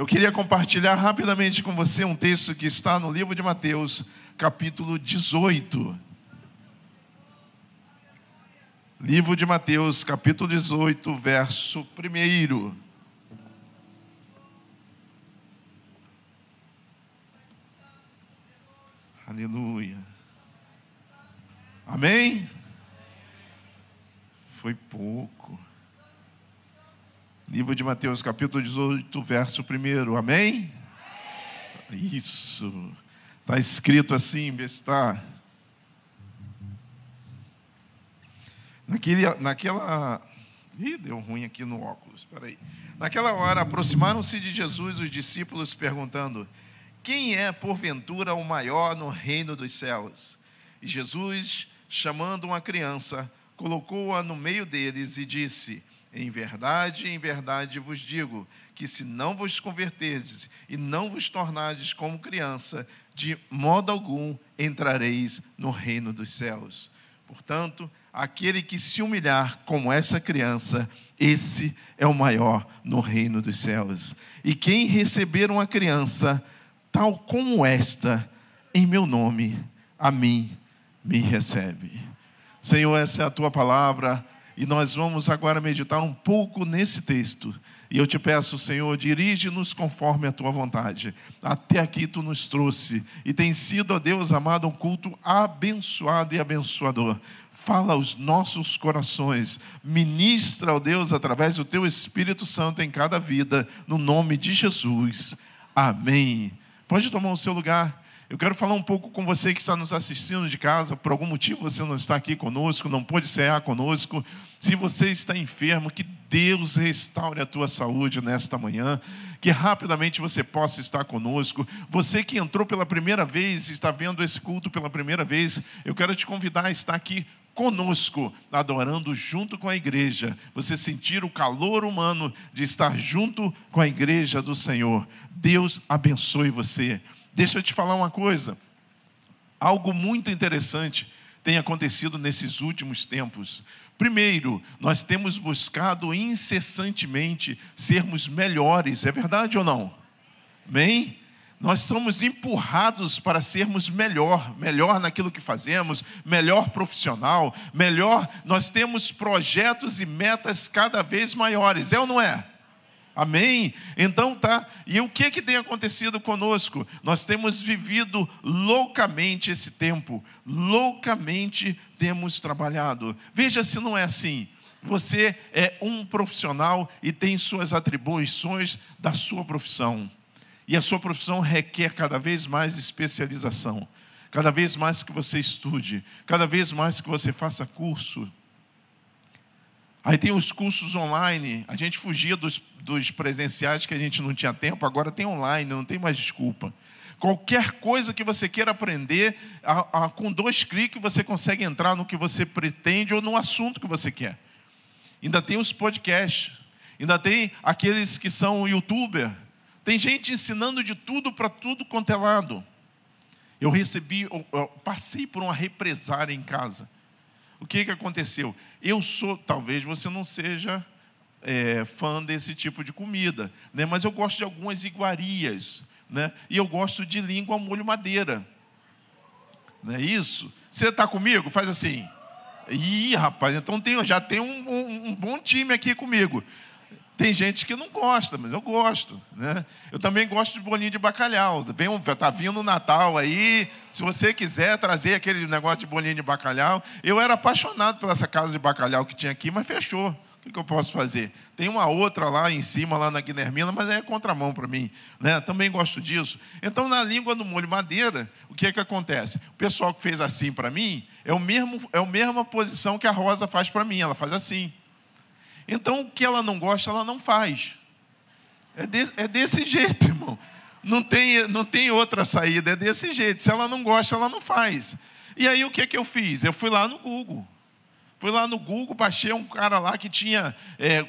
Eu queria compartilhar rapidamente com você um texto que está no livro de Mateus, capítulo 18. Livro de Mateus, capítulo 18, verso 1. Aleluia. Amém? Foi pouco. Livro de Mateus, capítulo 18, verso 1. Amém? Isso. Está escrito assim, está. Naquele, naquela. Ih, deu ruim aqui no óculos, espera aí. Naquela hora, aproximaram-se de Jesus os discípulos, perguntando: Quem é, porventura, o maior no reino dos céus? E Jesus, chamando uma criança, colocou-a no meio deles e disse: em verdade, em verdade vos digo que se não vos converterdes e não vos tornardes como criança, de modo algum entrareis no reino dos céus. Portanto, aquele que se humilhar como essa criança, esse é o maior no reino dos céus. E quem receber uma criança tal como esta, em meu nome, a mim me recebe. Senhor, essa é a tua palavra e nós vamos agora meditar um pouco nesse texto. E eu te peço, Senhor, dirige-nos conforme a tua vontade. Até aqui tu nos trouxe e tem sido, ó Deus amado, um culto abençoado e abençoador. Fala aos nossos corações, ministra, ó Deus, através do teu Espírito Santo em cada vida, no nome de Jesus. Amém. Pode tomar o seu lugar. Eu quero falar um pouco com você que está nos assistindo de casa, por algum motivo você não está aqui conosco, não pôde cear conosco. Se você está enfermo, que Deus restaure a tua saúde nesta manhã, que rapidamente você possa estar conosco. Você que entrou pela primeira vez, está vendo esse culto pela primeira vez, eu quero te convidar a estar aqui conosco, adorando junto com a igreja. Você sentir o calor humano de estar junto com a igreja do Senhor. Deus abençoe você. Deixa eu te falar uma coisa. Algo muito interessante tem acontecido nesses últimos tempos. Primeiro, nós temos buscado incessantemente sermos melhores, é verdade ou não? Amém? Nós somos empurrados para sermos melhor, melhor naquilo que fazemos, melhor profissional, melhor. Nós temos projetos e metas cada vez maiores, é ou não é? Amém? Então tá. E o que que tem acontecido conosco? Nós temos vivido loucamente esse tempo, loucamente temos trabalhado. Veja se não é assim. Você é um profissional e tem suas atribuições da sua profissão. E a sua profissão requer cada vez mais especialização. Cada vez mais que você estude, cada vez mais que você faça curso, Aí tem os cursos online, a gente fugia dos, dos presenciais que a gente não tinha tempo, agora tem online, não tem mais desculpa. Qualquer coisa que você queira aprender, a, a, com dois cliques você consegue entrar no que você pretende ou no assunto que você quer. Ainda tem os podcasts, ainda tem aqueles que são youtuber. Tem gente ensinando de tudo para tudo quanto é lado. Eu recebi, eu, eu passei por uma represária em casa o que, que aconteceu? Eu sou, talvez você não seja é, fã desse tipo de comida, né? mas eu gosto de algumas iguarias, né? e eu gosto de língua molho madeira. Não é isso? Você está comigo? Faz assim. Ih, rapaz, então tem, já tem um, um, um bom time aqui comigo. Tem gente que não gosta, mas eu gosto. Né? Eu também gosto de bolinho de bacalhau. Está vindo o Natal aí. Se você quiser trazer aquele negócio de bolinho de bacalhau. Eu era apaixonado por essa casa de bacalhau que tinha aqui, mas fechou. O que, eu posso fazer? Tem uma outra lá em cima, lá na Guilhermina, mas é contramão para mim. Né? Também gosto disso. Então, na língua do molho madeira, o que, é que acontece? O pessoal que fez assim para mim é, o mesmo, é a mesma posição que a Rosa faz para mim. Ela faz assim. Então, o que ela não gosta, ela não faz. É, de, é desse jeito, irmão. Não tem, não tem outra saída, é desse jeito. Se ela não gosta, ela não faz. E aí, o que, que eu fiz? Eu fui lá no Google. Fui lá no Google, baixei um cara lá que tinha é,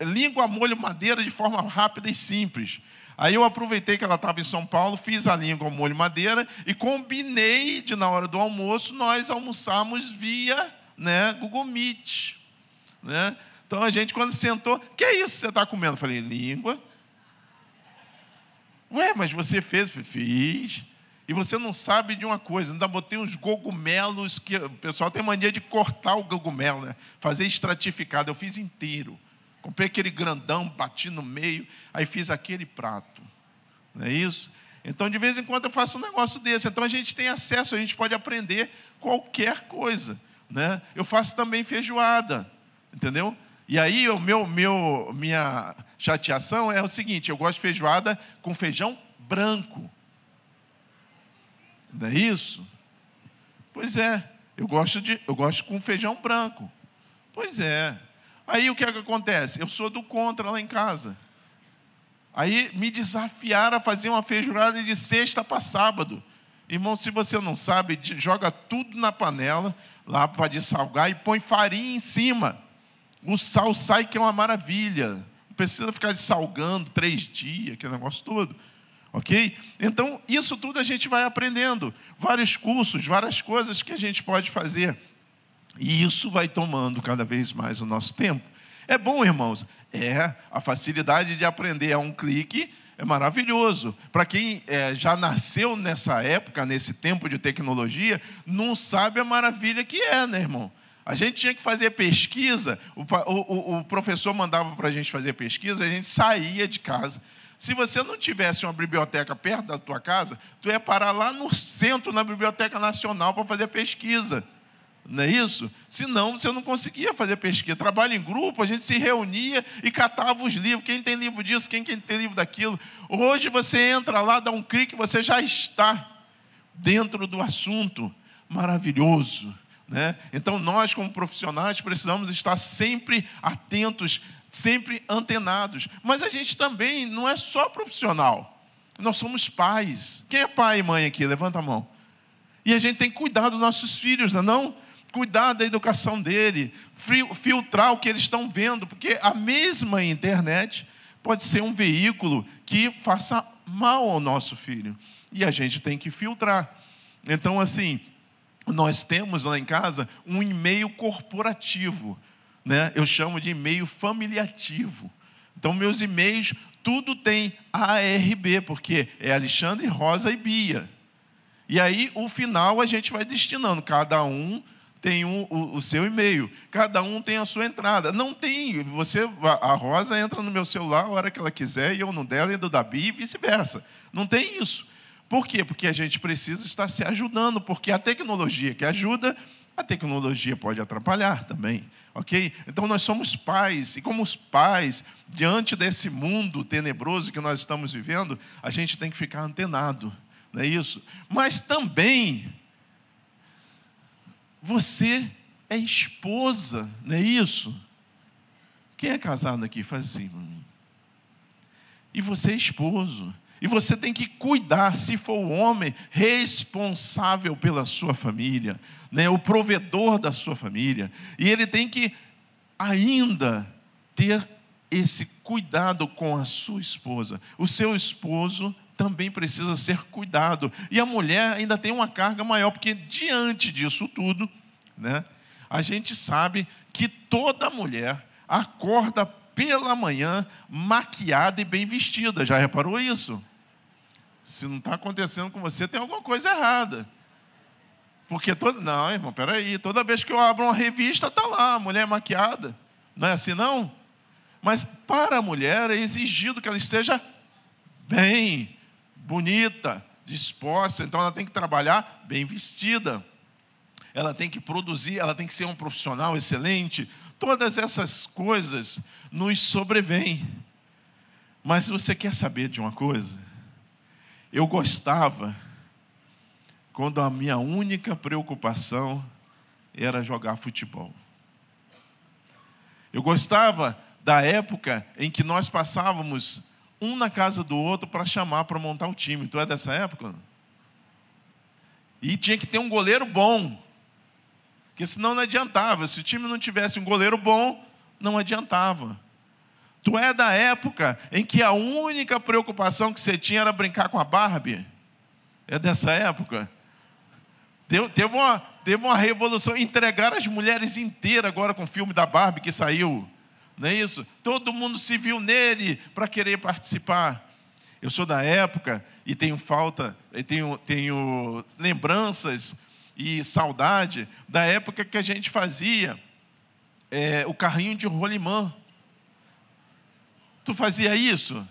língua molho madeira de forma rápida e simples. Aí eu aproveitei que ela estava em São Paulo, fiz a língua molho madeira e combinei de na hora do almoço nós almoçarmos via né, Google Meet. Né? Então a gente, quando sentou, que é isso que você está comendo? Eu falei, língua. Ué, mas você fez? Fiz. E você não sabe de uma coisa, ainda botei uns cogumelos que o pessoal tem mania de cortar o cogumelo, né? fazer estratificado. Eu fiz inteiro. Comprei aquele grandão, bati no meio, aí fiz aquele prato. Não é isso? Então, de vez em quando eu faço um negócio desse. Então, a gente tem acesso, a gente pode aprender qualquer coisa. Né? Eu faço também feijoada, entendeu? E aí, o meu, meu, minha chateação é o seguinte: eu gosto de feijoada com feijão branco. Não é isso? Pois é, eu gosto, de, eu gosto com feijão branco. Pois é. Aí o que, é que acontece? Eu sou do contra lá em casa. Aí me desafiaram a fazer uma feijoada de sexta para sábado. Irmão, se você não sabe, joga tudo na panela, lá para dessalgar, e põe farinha em cima. O sal sai que é uma maravilha. Não precisa ficar salgando três dias, aquele negócio todo. Ok? Então, isso tudo a gente vai aprendendo. Vários cursos, várias coisas que a gente pode fazer. E isso vai tomando cada vez mais o nosso tempo. É bom, irmãos? É, a facilidade de aprender a um clique é maravilhoso. Para quem é, já nasceu nessa época, nesse tempo de tecnologia, não sabe a maravilha que é, né, irmão? A gente tinha que fazer pesquisa, o, o, o professor mandava para a gente fazer pesquisa, a gente saía de casa. Se você não tivesse uma biblioteca perto da tua casa, tu ia parar lá no centro, na Biblioteca Nacional, para fazer pesquisa. Não é isso? Senão você não conseguia fazer pesquisa. Trabalho em grupo, a gente se reunia e catava os livros. Quem tem livro disso, quem, quem tem livro daquilo. Hoje você entra lá, dá um clique, você já está dentro do assunto. Maravilhoso. Né? Então, nós, como profissionais, precisamos estar sempre atentos sempre antenados. Mas a gente também não é só profissional. Nós somos pais. Quem é pai e mãe aqui? Levanta a mão. E a gente tem que cuidar dos nossos filhos, não é? Não? Cuidar da educação dele, filtrar o que eles estão vendo, porque a mesma internet pode ser um veículo que faça mal ao nosso filho. E a gente tem que filtrar. Então, assim, nós temos lá em casa um e-mail corporativo né? eu chamo de e-mail familiativo. Então, meus e-mails, tudo tem ARB, porque é Alexandre, Rosa e Bia. E aí, o final, a gente vai destinando. Cada um tem um, o, o, seu e-mail, cada um tem a sua entrada. Não tem, você, a Rosa entra no meu celular a hora que ela quiser, e eu no dela, e do da Bia, e vice-versa. Não tem isso. Por quê? Porque a gente precisa estar se ajudando, porque a tecnologia que ajuda a tecnologia pode atrapalhar também, ok? Então nós somos pais, e como os pais, diante desse mundo tenebroso que nós estamos vivendo, a gente tem que ficar antenado, não é isso? Mas também, você é esposa, não é isso? Quem é casado aqui? Faz assim. E você é esposo. E você tem que cuidar, se for o homem, responsável pela sua família, né, o provedor da sua família. E ele tem que ainda ter esse cuidado com a sua esposa. O seu esposo também precisa ser cuidado. E a mulher ainda tem uma carga maior, porque diante disso tudo, né, a gente sabe que toda mulher acorda pela manhã maquiada e bem vestida. Já reparou isso? Se não está acontecendo com você, tem alguma coisa errada. Porque todo. Não, irmão, peraí. Toda vez que eu abro uma revista, está lá, a mulher maquiada. Não é assim, não? Mas para a mulher é exigido que ela esteja bem, bonita, disposta. Então ela tem que trabalhar bem vestida. Ela tem que produzir, ela tem que ser um profissional excelente. Todas essas coisas nos sobrevêm. Mas você quer saber de uma coisa, eu gostava quando a minha única preocupação era jogar futebol. Eu gostava da época em que nós passávamos um na casa do outro para chamar para montar o time. Tu é dessa época? E tinha que ter um goleiro bom. Porque senão não adiantava. Se o time não tivesse um goleiro bom, não adiantava. Tu é da época em que a única preocupação que você tinha era brincar com a Barbie? É dessa época? Teve, uma, teve uma revolução. Entregaram as mulheres inteiras agora com o filme da Barbie que saiu. Não é isso? Todo mundo se viu nele para querer participar. Eu sou da época e tenho falta, tenho, tenho lembranças e saudade da época que a gente fazia é, o carrinho de rolimã. Tu fazia isso?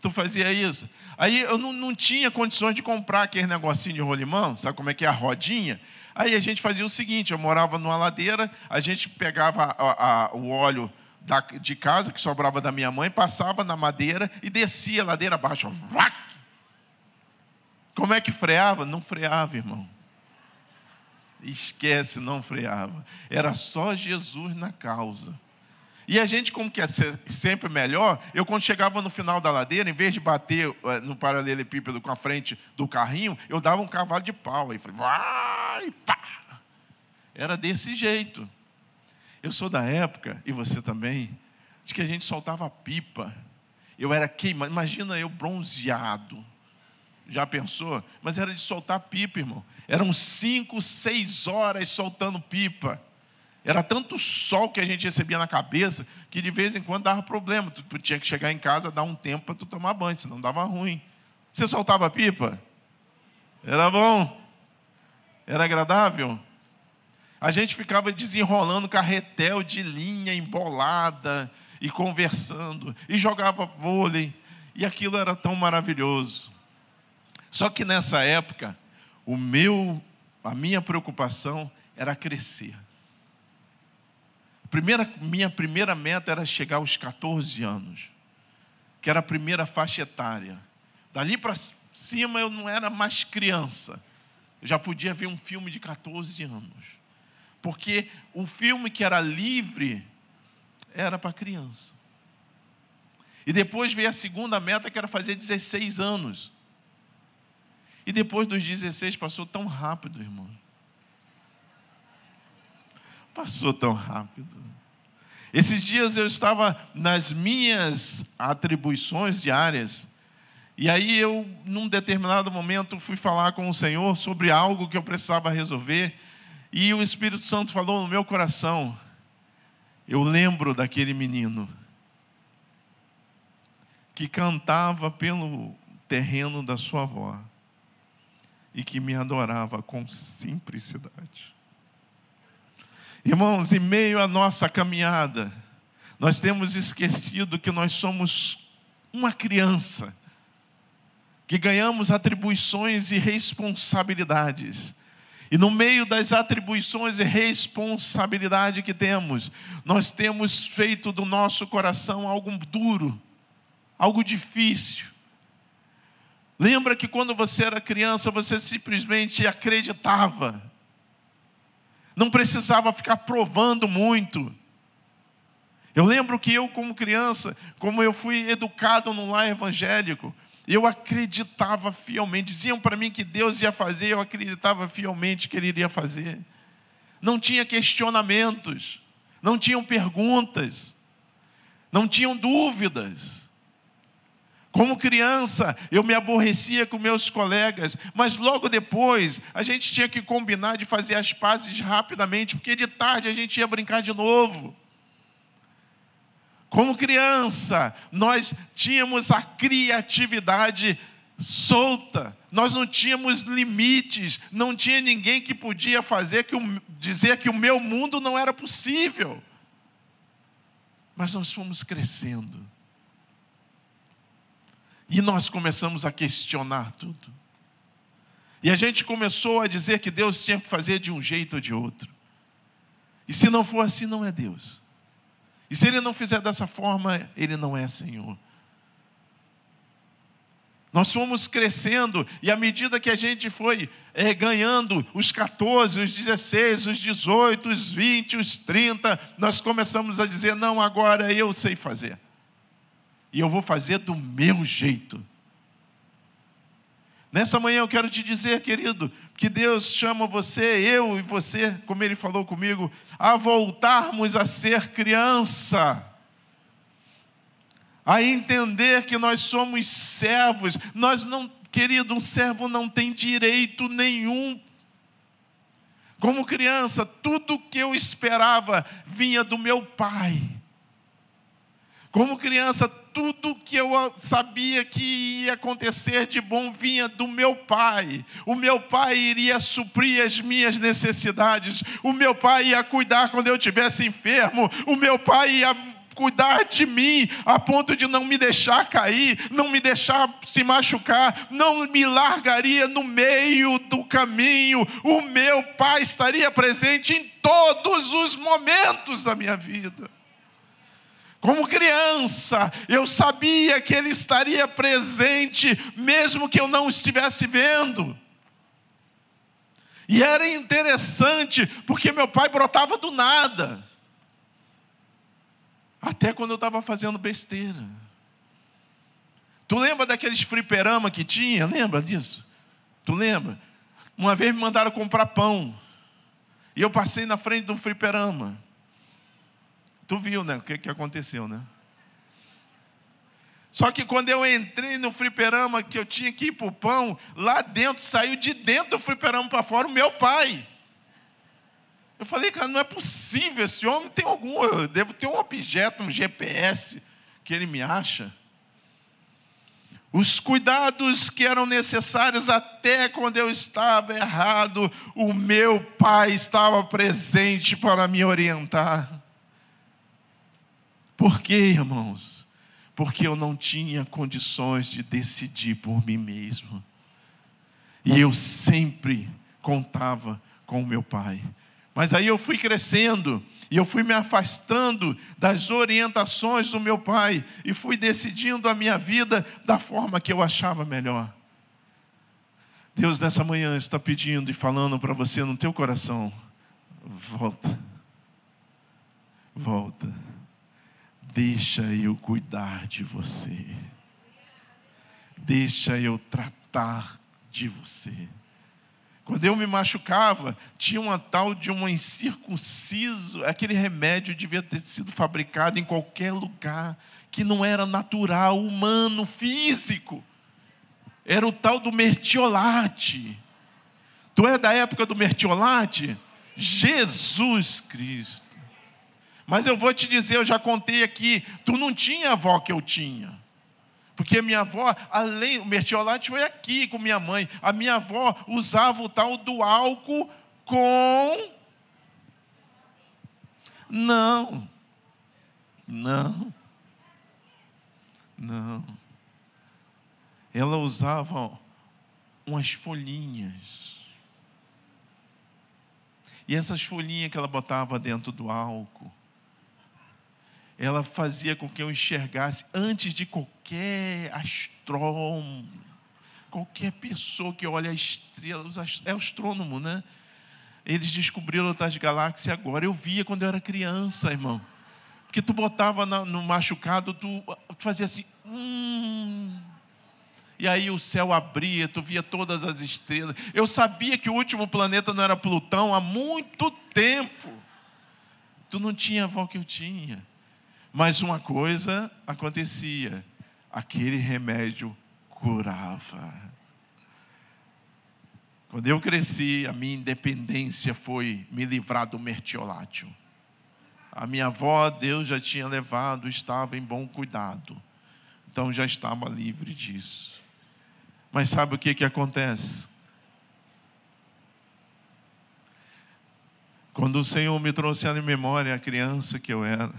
Tu fazia isso? Aí eu não, não tinha condições de comprar aquele negocinho de rolimã, sabe como é que é a rodinha? Aí a gente fazia o seguinte: eu morava numa ladeira, a gente pegava a, a, o óleo da, de casa, que sobrava da minha mãe, passava na madeira e descia a ladeira abaixo. Como é que freava? Não freava, irmão. Esquece, não freava. Era só Jesus na causa. E a gente, como quer ser sempre melhor, eu quando chegava no final da ladeira, em vez de bater eh, no paralelepípedo com a frente do carrinho, eu dava um cavalo de pau. Aí falei, vai, pá. Era desse jeito. Eu sou da época, e você também, de que a gente soltava pipa. Eu era queimado. Imagina eu bronzeado. Já pensou? Mas era de soltar pipa, irmão. Eram cinco, seis horas soltando pipa. Era tanto sol que a gente recebia na cabeça que de vez em quando dava problema. Tu, tinha que chegar em casa, dar um tempo para tu tomar banho, senão dava ruim. Você soltava pipa? Era bom? Era agradável? A gente ficava desenrolando carretel de linha embolada e conversando, e jogava vôlei, e aquilo era tão maravilhoso. Só que nessa época, o meu, a minha preocupação era crescer. Primeira, minha primeira meta era chegar aos 14 anos, que era a primeira faixa etária. Dali para cima eu não era mais criança. Eu já podia ver um filme de 14 anos. Porque o filme que era livre era para criança. E depois veio a segunda meta, que era fazer 16 anos. E depois dos 16 passou tão rápido, irmão. Passou tão rápido. Esses dias eu estava nas minhas atribuições diárias, e aí eu, num determinado momento, fui falar com o Senhor sobre algo que eu precisava resolver, e o Espírito Santo falou no meu coração. Eu lembro daquele menino que cantava pelo terreno da sua avó e que me adorava com simplicidade. Irmãos, em meio à nossa caminhada, nós temos esquecido que nós somos uma criança, que ganhamos atribuições e responsabilidades e no meio das atribuições e responsabilidade que temos, nós temos feito do nosso coração algo duro, algo difícil. Lembra que quando você era criança, você simplesmente acreditava, não precisava ficar provando muito. Eu lembro que eu, como criança, como eu fui educado no lar evangélico, eu acreditava fielmente. Diziam para mim que Deus ia fazer, eu acreditava fielmente que Ele iria fazer. Não tinha questionamentos, não tinham perguntas, não tinham dúvidas. Como criança, eu me aborrecia com meus colegas, mas logo depois a gente tinha que combinar de fazer as pazes rapidamente, porque de tarde a gente ia brincar de novo. Como criança, nós tínhamos a criatividade solta, nós não tínhamos limites, não tinha ninguém que podia fazer que o, dizer que o meu mundo não era possível. Mas nós fomos crescendo. E nós começamos a questionar tudo. E a gente começou a dizer que Deus tinha que fazer de um jeito ou de outro. E se não for assim, não é Deus. E se ele não fizer dessa forma, ele não é Senhor. Nós fomos crescendo, e à medida que a gente foi é, ganhando os 14, os 16, os 18, os 20, os 30, nós começamos a dizer: não, agora eu sei fazer. E eu vou fazer do meu jeito. Nessa manhã eu quero te dizer, querido, que Deus chama você, eu e você, como Ele falou comigo, a voltarmos a ser criança, a entender que nós somos servos. Nós não, querido, um servo não tem direito nenhum. Como criança, tudo que eu esperava vinha do meu pai. Como criança, tudo que eu sabia que ia acontecer de bom vinha do meu pai. O meu pai iria suprir as minhas necessidades. O meu pai ia cuidar quando eu estivesse enfermo. O meu pai ia cuidar de mim a ponto de não me deixar cair, não me deixar se machucar, não me largaria no meio do caminho. O meu pai estaria presente em todos os momentos da minha vida. Como criança, eu sabia que Ele estaria presente, mesmo que eu não estivesse vendo. E era interessante, porque meu pai brotava do nada. Até quando eu estava fazendo besteira. Tu lembra daqueles fliperama que tinha? Lembra disso? Tu lembra? Uma vez me mandaram comprar pão. E eu passei na frente do fliperama. Tu viu, né? O que, que aconteceu, né? Só que quando eu entrei no fliperama, que eu tinha que ir para o pão, lá dentro, saiu de dentro do fliperama para fora o meu pai. Eu falei, cara, não é possível, esse homem tem algum, eu devo ter um objeto, um GPS, que ele me acha. Os cuidados que eram necessários até quando eu estava errado, o meu pai estava presente para me orientar. Por quê, irmãos? Porque eu não tinha condições de decidir por mim mesmo. E eu sempre contava com o meu pai. Mas aí eu fui crescendo e eu fui me afastando das orientações do meu pai e fui decidindo a minha vida da forma que eu achava melhor. Deus nessa manhã está pedindo e falando para você no teu coração: volta, volta Deixa eu cuidar de você. Deixa eu tratar de você. Quando eu me machucava, tinha uma tal de um incircunciso, aquele remédio devia ter sido fabricado em qualquer lugar, que não era natural, humano, físico. Era o tal do mertiolate. Tu é da época do mertiolate? Jesus Cristo. Mas eu vou te dizer, eu já contei aqui, tu não tinha avó que eu tinha. Porque minha avó, além, o mertiolate foi aqui com minha mãe. A minha avó usava o tal do álcool com. Não. Não. Não. Ela usava umas folhinhas. E essas folhinhas que ela botava dentro do álcool, ela fazia com que eu enxergasse antes de qualquer astrônomo, qualquer pessoa que olha a estrela, é astrônomo, né? Eles descobriram outras galáxias agora. Eu via quando eu era criança, irmão. Porque tu botava no machucado, tu, fazia assim, hum. E aí o céu abria, tu via todas as estrelas. Eu sabia que o último planeta não era Plutão há muito tempo. Tu não tinha a avó que eu tinha. Mas uma coisa acontecia: aquele remédio curava. Quando eu cresci, a minha independência foi me livrar do mertiolátil. A minha avó, Deus já tinha levado, estava em bom cuidado. Então já estava livre disso. Mas sabe o que, que acontece? Quando o Senhor me trouxe à memória a criança que eu era,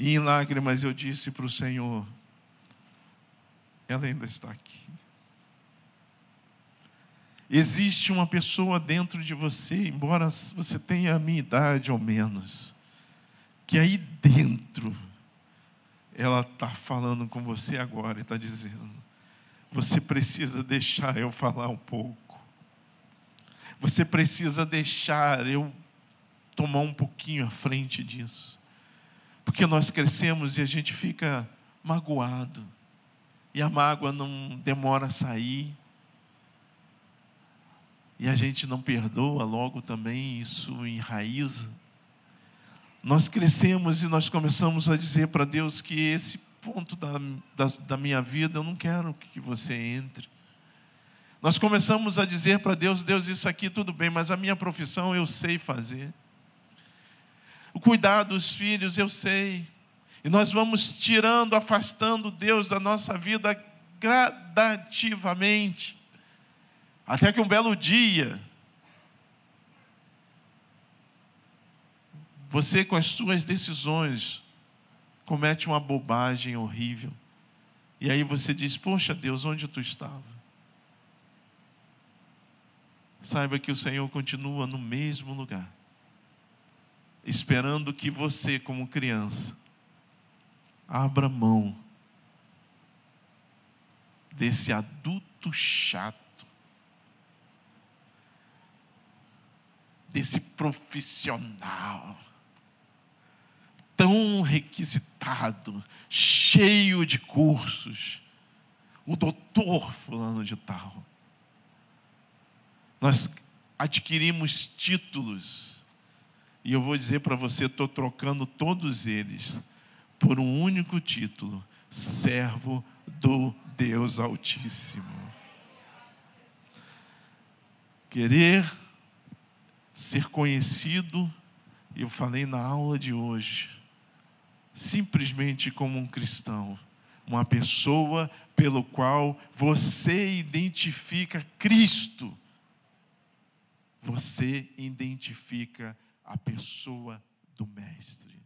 e em lágrimas eu disse para o Senhor: ela ainda está aqui. Existe uma pessoa dentro de você, embora você tenha a minha idade ou menos, que aí dentro, ela está falando com você agora e está dizendo: você precisa deixar eu falar um pouco. Você precisa deixar eu tomar um pouquinho à frente disso. Porque nós crescemos e a gente fica magoado. E a mágoa não demora a sair. E a gente não perdoa logo também, isso enraiza. Nós crescemos e nós começamos a dizer para Deus que esse ponto da, da, da minha vida eu não quero que você entre. Nós começamos a dizer para Deus: Deus, isso aqui tudo bem, mas a minha profissão eu sei fazer. O cuidar dos filhos, eu sei. E nós vamos tirando, afastando Deus da nossa vida gradativamente. Até que um belo dia, você com as suas decisões comete uma bobagem horrível. E aí você diz: Poxa Deus, onde tu estava? Saiba que o Senhor continua no mesmo lugar, esperando que você, como criança, abra mão desse adulto chato, desse profissional tão requisitado, cheio de cursos, o doutor fulano de tal. Nós adquirimos títulos, e eu vou dizer para você, estou trocando todos eles por um único título: servo do Deus Altíssimo. Querer ser conhecido, eu falei na aula de hoje, simplesmente como um cristão, uma pessoa pelo qual você identifica Cristo. Você identifica a pessoa do Mestre.